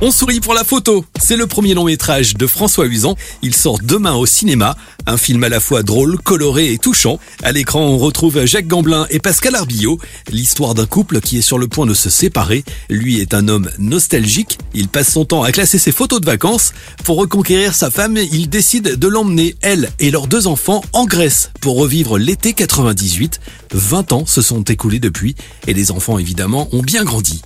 On sourit pour la photo. C'est le premier long métrage de François Husan. Il sort demain au cinéma. Un film à la fois drôle, coloré et touchant. À l'écran, on retrouve Jacques Gamblin et Pascal Arbillot. L'histoire d'un couple qui est sur le point de se séparer. Lui est un homme nostalgique. Il passe son temps à classer ses photos de vacances. Pour reconquérir sa femme, il décide de l'emmener, elle et leurs deux enfants, en Grèce pour revivre l'été 98. 20 ans se sont écoulés depuis et les enfants évidemment ont bien grandi.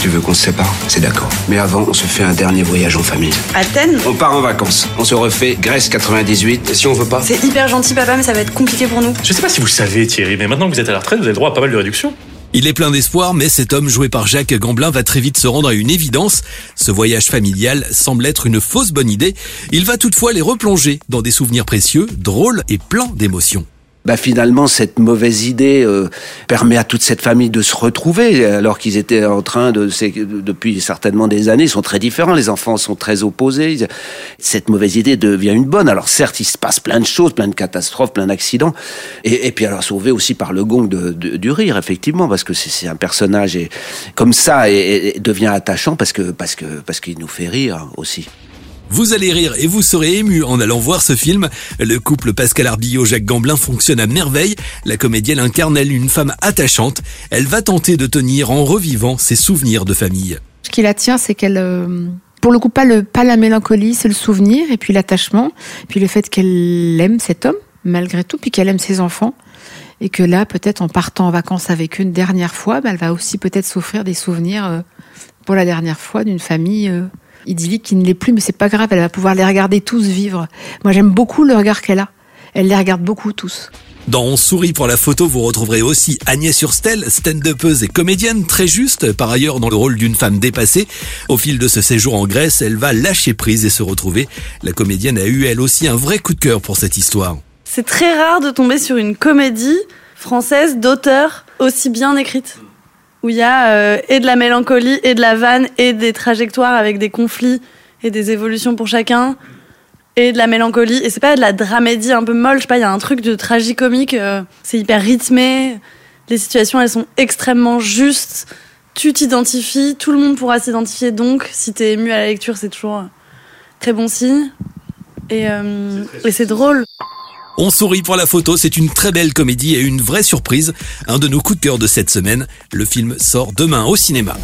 Tu veux qu'on se sépare? C'est d'accord. Mais avant, on se fait un dernier voyage en famille. Athènes? On part en vacances. On se refait Grèce 98. Et si on veut pas? C'est hyper gentil, papa, mais ça va être compliqué pour nous. Je sais pas si vous le savez, Thierry, mais maintenant que vous êtes à la retraite, vous avez droit à pas mal de réductions. Il est plein d'espoir, mais cet homme joué par Jacques Gamblin va très vite se rendre à une évidence. Ce voyage familial semble être une fausse bonne idée. Il va toutefois les replonger dans des souvenirs précieux, drôles et pleins d'émotions bah finalement cette mauvaise idée euh, permet à toute cette famille de se retrouver alors qu'ils étaient en train de depuis certainement des années ils sont très différents les enfants sont très opposés. Cette mauvaise idée devient une bonne. Alors certes il se passe plein de choses plein de catastrophes plein d'accidents. Et, et, puis alors sauvé aussi par le gong de, du rire effectivement parce que c'est un personnage et comme ça et, et devient attachant parce que parce que parce qu'il nous fait rire aussi vous allez rire et vous serez ému en allant voir ce film. Le couple Pascal Arbillot-Jacques Gamblin fonctionne à merveille. La comédienne incarne elle une femme attachante. Elle va tenter de tenir en revivant ses souvenirs de famille. Ce qui la tient, c'est qu'elle... Euh, pour le coup, pas, la mélancolie, c'est le souvenir, et puis l'attachement, puis le fait qu'elle aime cet homme, malgré tout, puis qu'elle aime ses enfants et que là, peut-être en partant en vacances avec une dernière fois, bah, elle va aussi peut-être s'offrir des souvenirs euh, pour la dernière fois d'une famille euh, idyllique qui ne l'est plus, mais c'est pas grave, elle va pouvoir les regarder tous vivre. Moi, j'aime beaucoup le regard qu'elle a. Elle les regarde beaucoup tous. Dans On sourit pour la photo, vous retrouverez aussi Agnès Urstel, stand-upeuse et comédienne, très juste, par ailleurs dans le rôle d'une femme dépassée. Au fil de ce séjour en Grèce, elle va lâcher prise et se retrouver. La comédienne a eu elle aussi un vrai coup de cœur pour cette histoire. C'est très rare de tomber sur une comédie française d'auteur aussi bien écrite où il y a euh, et de la mélancolie et de la vanne et des trajectoires avec des conflits et des évolutions pour chacun et de la mélancolie. Et c'est pas de la dramédie un peu molle je sais pas il y a un truc de tragicomique euh, c'est hyper rythmé les situations elles sont extrêmement justes tu t'identifies tout le monde pourra s'identifier donc si t'es ému à la lecture c'est toujours euh, très bon signe. Et, et c'est drôle on sourit pour la photo, c'est une très belle comédie et une vraie surprise. Un de nos coups de cœur de cette semaine. Le film sort demain au cinéma.